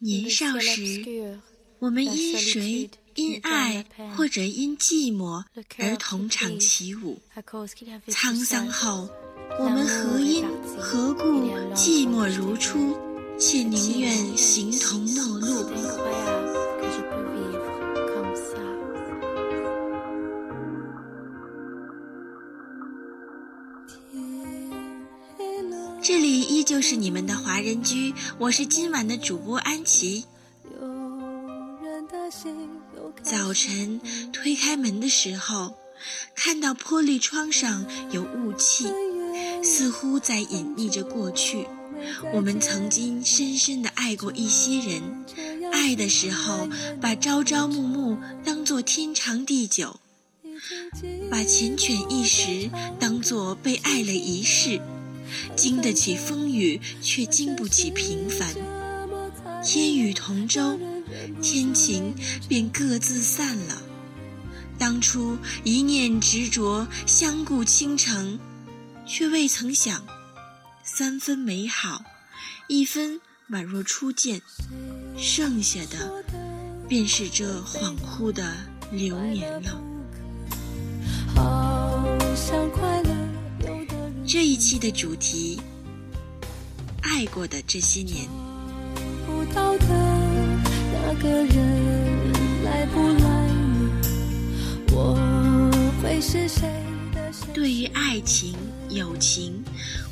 年少时，我们因谁、因爱或者因寂寞而同场起舞；沧桑后，我们何因何故寂寞如初，且宁愿形同陌路？里依旧是你们的华人居，我是今晚的主播安琪。早晨推开门的时候，看到玻璃窗上有雾气，似乎在隐匿着过去。我们曾经深深的爱过一些人，爱的时候把朝朝暮暮当作天长地久，把缱绻一时当作被爱了一世。经得起风雨，却经不起平凡。天雨同舟，天晴便各自散了。当初一念执着，相顾倾城，却未曾想，三分美好，一分宛若初见，剩下的便是这恍惚的流年了。这一期的主题，爱过的这些年。对于爱情、友情，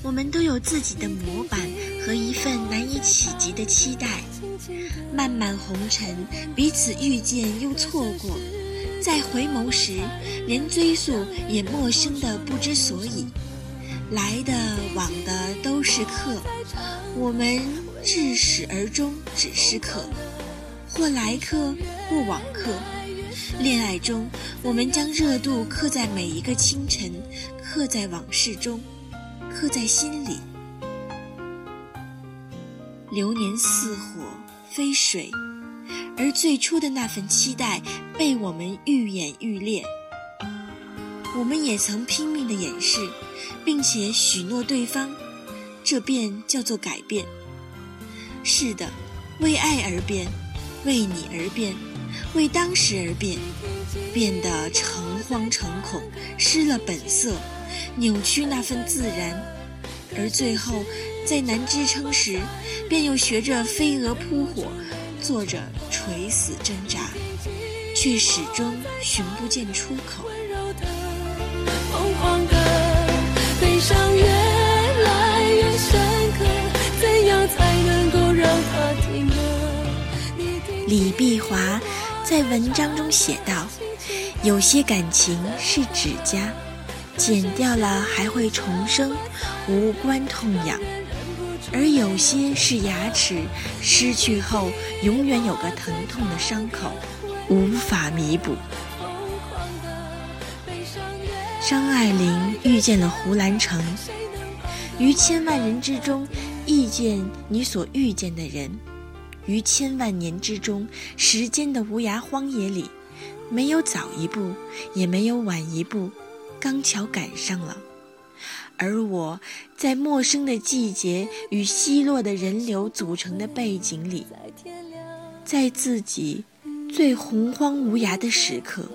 我们都有自己的模板和一份难以企及的期待。漫漫红尘，彼此遇见又错过，在回眸时，连追溯也陌生的不知所以。来的往的都是客，我们至始而终只是客，或来客或往客。恋爱中，我们将热度刻在每一个清晨，刻在往事中，刻在心里。流年似火非水，而最初的那份期待被我们愈演愈烈。我们也曾拼命的掩饰。并且许诺对方，这便叫做改变。是的，为爱而变，为你而变，为当时而变，变得诚惶诚恐，失了本色，扭曲那份自然，而最后在难支撑时，便又学着飞蛾扑火，做着垂死挣扎，却始终寻不见出口。李碧华在文章中写道：“有些感情是指甲，剪掉了还会重生，无关痛痒；而有些是牙齿，失去后永远有个疼痛的伤口，无法弥补。”张爱玲遇见了胡兰成，于千万人之中遇见你所遇见的人，于千万年之中时间的无涯荒野里，没有早一步，也没有晚一步，刚巧赶上了。而我在陌生的季节与稀落的人流组成的背景里，在自己最洪荒无涯的时刻，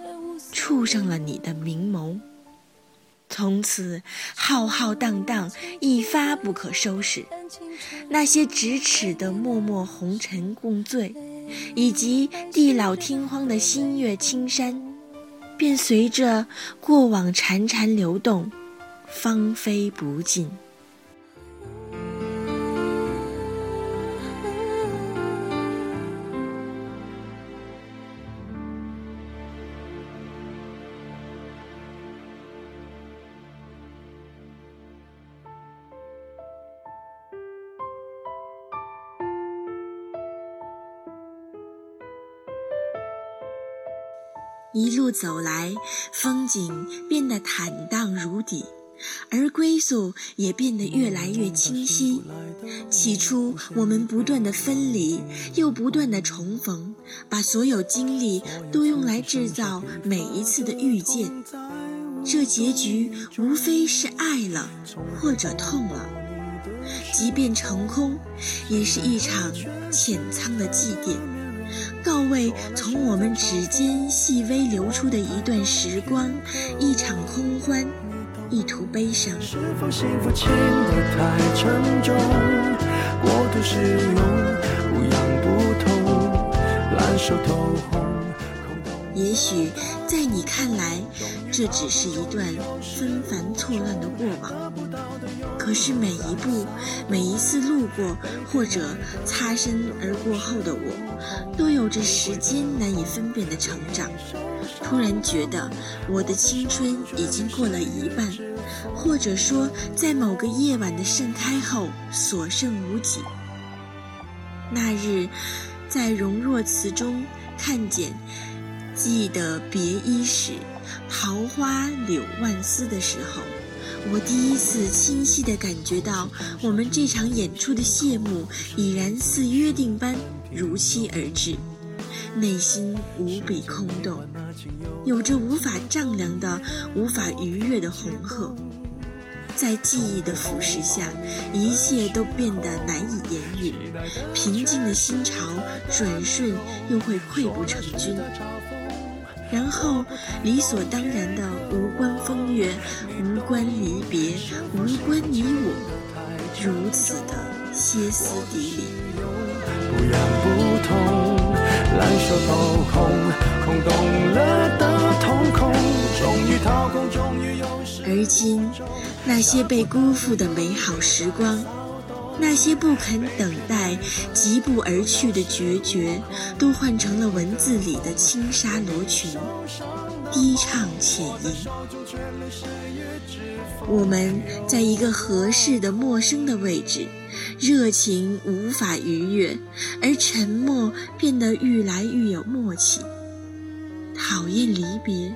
触上了你的明眸。从此浩浩荡荡，一发不可收拾。那些咫尺的默默红尘共醉，以及地老天荒的新月青山，便随着过往潺潺流动，芳菲不尽。一路走来，风景变得坦荡如底，而归宿也变得越来越清晰。起初，我们不断的分离，又不断的重逢，把所有精力都用来制造每一次的遇见。这结局无非是爱了，或者痛了。即便成空，也是一场浅仓的祭奠，告慰从我们指尖细微流出的一段时光，一场空欢，一途悲伤。是否幸福轻得太沉重？过度使用，不痒不痛，烂熟透红。也许在你看来，这只是一段纷繁错乱的过往。可是每一步、每一次路过或者擦身而过后的我，都有着时间难以分辨的成长。突然觉得我的青春已经过了一半，或者说，在某个夜晚的盛开后所剩无几。那日，在荣若词中看见。记得别伊时，桃花柳万丝的时候，我第一次清晰地感觉到，我们这场演出的谢幕已然似约定般如期而至，内心无比空洞，有着无法丈量的、无法逾越的鸿鹄。在记忆的腐蚀下，一切都变得难以言语。平静的心潮，转瞬又会溃不成军。然后，理所当然的无关风月，无关离别，无关你我，如此的歇斯底里。不痒不痛，烂熟透红，空洞了的瞳孔，终于掏空，终于有而今，那些被辜负的美好时光。那些不肯等待、疾步而去的决绝，都换成了文字里的轻纱罗裙，低唱浅吟。我们在一个合适的陌生的位置，热情无法逾越，而沉默变得愈来愈有默契。讨厌离别。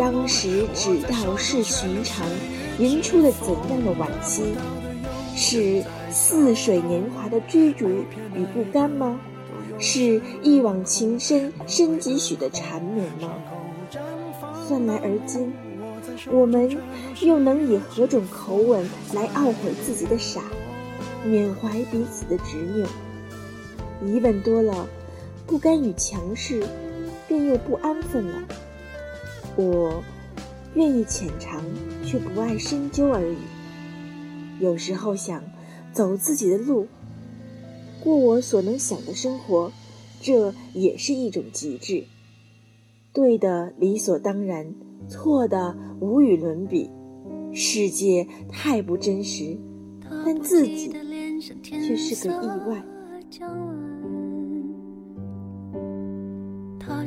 当时只道是寻常，吟出了怎样的惋惜？是似水年华的追逐与不甘吗？是一往情深深几许的缠绵吗？算来而今，我们又能以何种口吻来懊悔自己的傻，缅怀彼此的执拗？疑问多了，不甘与强势，便又不安分了。我愿意浅尝，却不爱深究而已。有时候想走自己的路，过我所能想的生活，这也是一种极致。对的理所当然，错的无与伦比。世界太不真实，但自己却是个意外。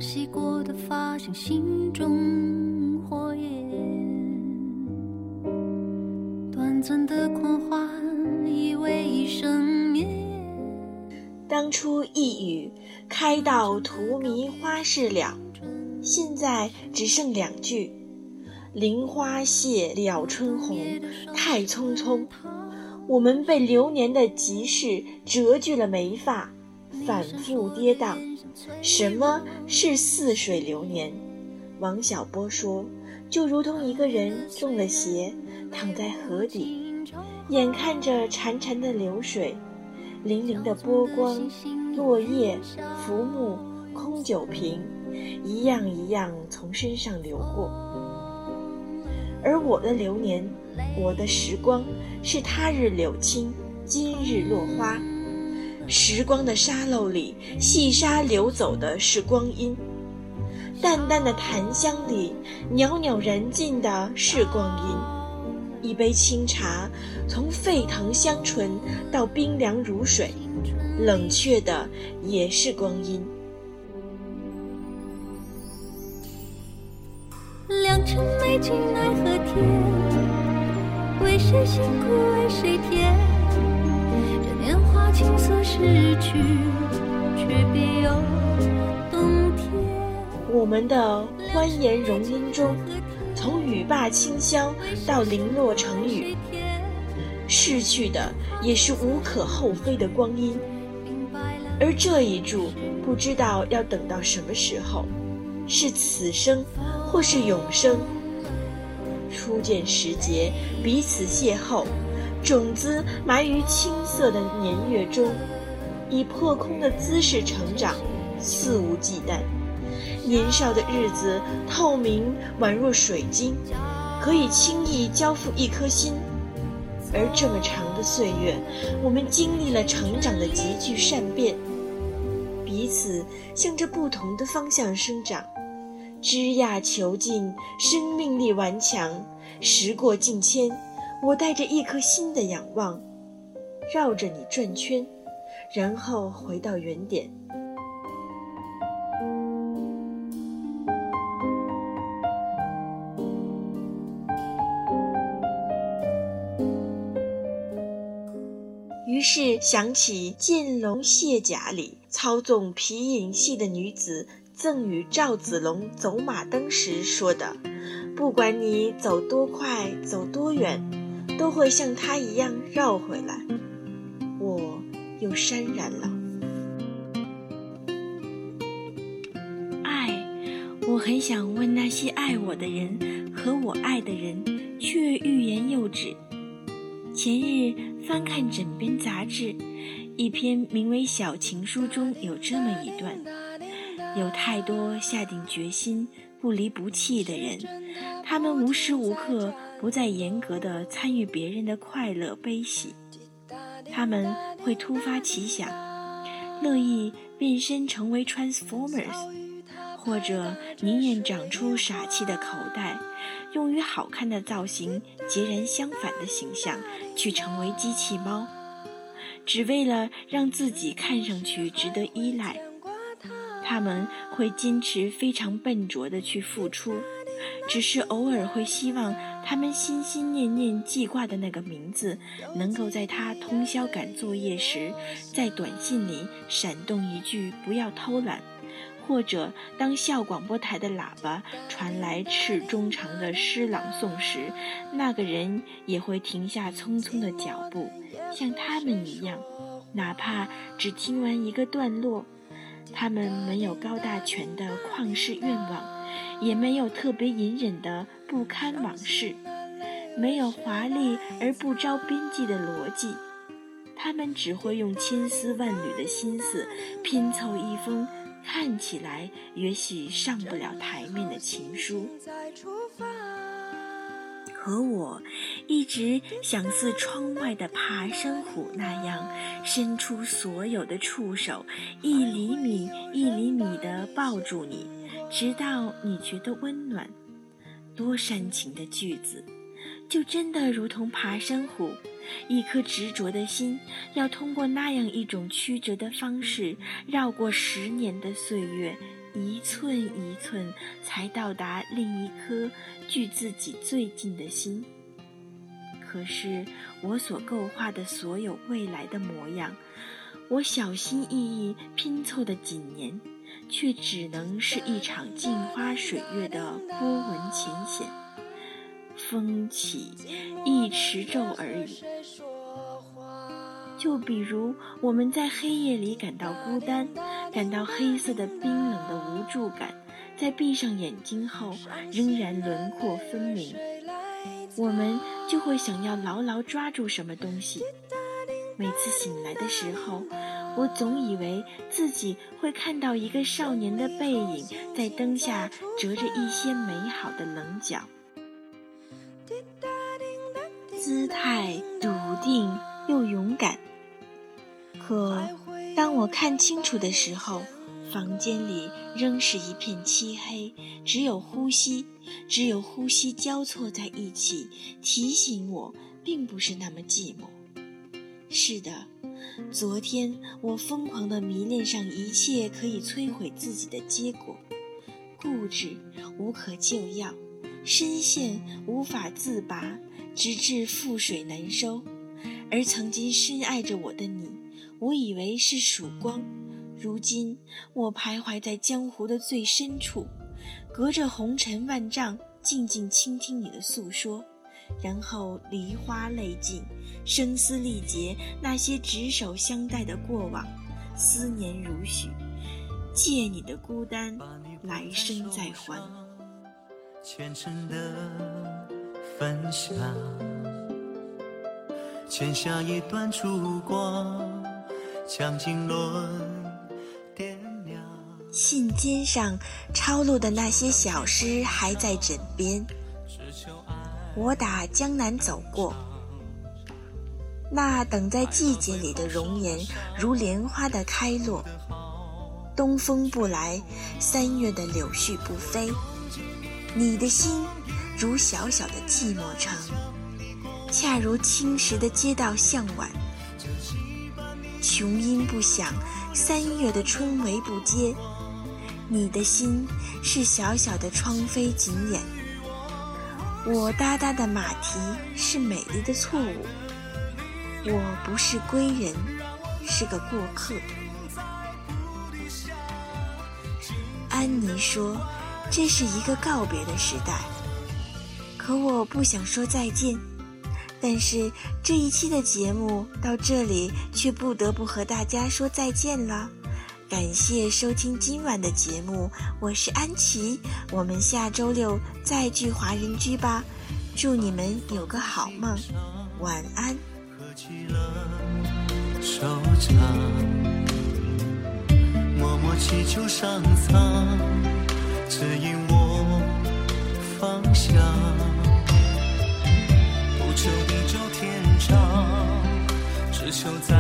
洗过的发像心中火焰，短暂的狂欢以为一生灭。当初一语开到荼蘼花事了，现在只剩两句：菱花谢了春红，太匆匆。我们被流年的急事折去了眉发。反复跌宕，什么是似水流年？王小波说，就如同一个人中了邪，躺在河底，眼看着潺潺的流水，粼粼的波光，落叶、浮木、空酒瓶，一样一样从身上流过。而我的流年，我的时光，是他日柳青，今日落花。时光的沙漏里，细沙流走的是光阴；淡淡的檀香里，袅袅燃尽的是光阴。一杯清茶，从沸腾香醇到冰凉如水，冷却的也是光阴。良辰美景奈何天，为谁辛苦为谁甜？情色失去，却别有冬天。我们的欢颜容音中，从雨罢清宵到零落成雨，逝去的也是无可厚非的光阴。而这一柱不知道要等到什么时候，是此生或是永生。初见时节，彼此邂逅。种子埋于青涩的年月中，以破空的姿势成长，肆无忌惮。年少的日子透明宛若水晶，可以轻易交付一颗心。而这么长的岁月，我们经历了成长的急剧善变，彼此向着不同的方向生长，枝桠遒劲，生命力顽强。时过境迁，我带着一颗新的仰望，绕着你转圈，然后回到原点。于是想起《剑龙卸甲》里操纵皮影戏的女子赠与赵子龙走马灯时说的。不管你走多快，走多远，都会像他一样绕回来。我又潸然了。爱，我很想问那些爱我的人和我爱的人，却欲言又止。前日翻看枕边杂志，一篇名为《小情书》中有这么一段：有太多下定决心。不离不弃的人，他们无时无刻不再严格的参与别人的快乐悲喜。他们会突发奇想，乐意变身成为 Transformers，或者宁愿长出傻气的口袋，用与好看的造型截然相反的形象去成为机器猫，只为了让自己看上去值得依赖。他们会坚持非常笨拙的去付出，只是偶尔会希望他们心心念念记挂的那个名字，能够在他通宵赶作业时，在短信里闪动一句“不要偷懒”，或者当校广播台的喇叭传来赤中长的诗朗诵时，那个人也会停下匆匆的脚步，像他们一样，哪怕只听完一个段落。他们没有高大全的旷世愿望，也没有特别隐忍的不堪往事，没有华丽而不着边际的逻辑。他们只会用千丝万缕的心思拼凑一封看起来也许上不了台面的情书。和我一直想似窗外的爬山虎那样，伸出所有的触手，一厘米一厘米地抱住你，直到你觉得温暖。多煽情的句子，就真的如同爬山虎，一颗执着的心，要通过那样一种曲折的方式，绕过十年的岁月。一寸一寸，才到达另一颗距自己最近的心。可是，我所构画的所有未来的模样，我小心翼翼拼凑的几年，却只能是一场镜花水月的波纹浅显，风起一池皱而已。就比如，我们在黑夜里感到孤单，感到黑色的冰冷的无助感，在闭上眼睛后仍然轮廓分明，我们就会想要牢牢抓住什么东西。每次醒来的时候，我总以为自己会看到一个少年的背影，在灯下折着一些美好的棱角，姿态笃定。又勇敢。可当我看清楚的时候，房间里仍是一片漆黑，只有呼吸，只有呼吸交错在一起，提醒我并不是那么寂寞。是的，昨天我疯狂地迷恋上一切可以摧毁自己的结果，固执无可救药，深陷无法自拔，直至覆水难收。而曾经深爱着我的你，我以为是曙光，如今我徘徊在江湖的最深处，隔着红尘万丈，静静倾听你的诉说，然后梨花泪尽，声嘶力竭，那些执手相待的过往，思念如许，借你的孤单，来生再还。虔诚的分享，欠下一段烛光，将经纶点亮。信笺上抄录的那些小诗还在枕边。我打江南走过，那等在季节里的容颜，如莲花的开落。东风不来，三月的柳絮不飞。你的心，如小小的寂寞城，恰如青石的街道向晚。琼音不响，三月的春雷不接。你的心是小小的窗扉紧掩。我哒哒的马蹄是美丽的错误。我不是归人，是个过客。安妮说。这是一个告别的时代，可我不想说再见。但是这一期的节目到这里，却不得不和大家说再见了。感谢收听今晚的节目，我是安琪，我们下周六再聚华人居吧。祝你们有个好梦，晚安。握起了手掌默默祈求上苍。指引我方向，不求地久天长，只求在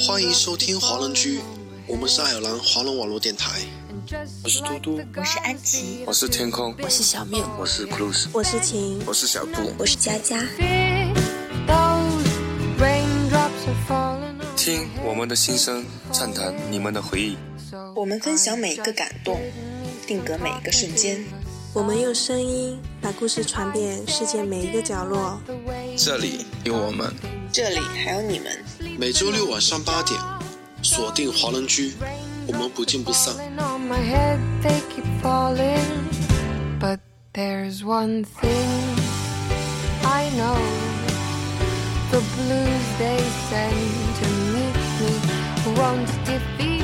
欢迎收听华人居，我们是爱尔兰华人网络电台。我是嘟嘟，我是安琪，我是天空，我是小面，我是 Cruz，我是晴，我是小布，我是佳佳。听我们的心声，畅谈你们的回忆。我们分享每一个感动，定格每一个瞬间。我们用声音把故事传遍世界每一个角落。这里有我们，这里还有你们。每周六晚上八点，锁定华人居，我们不见不散。There's one thing I know the blues they send to meet me won't defeat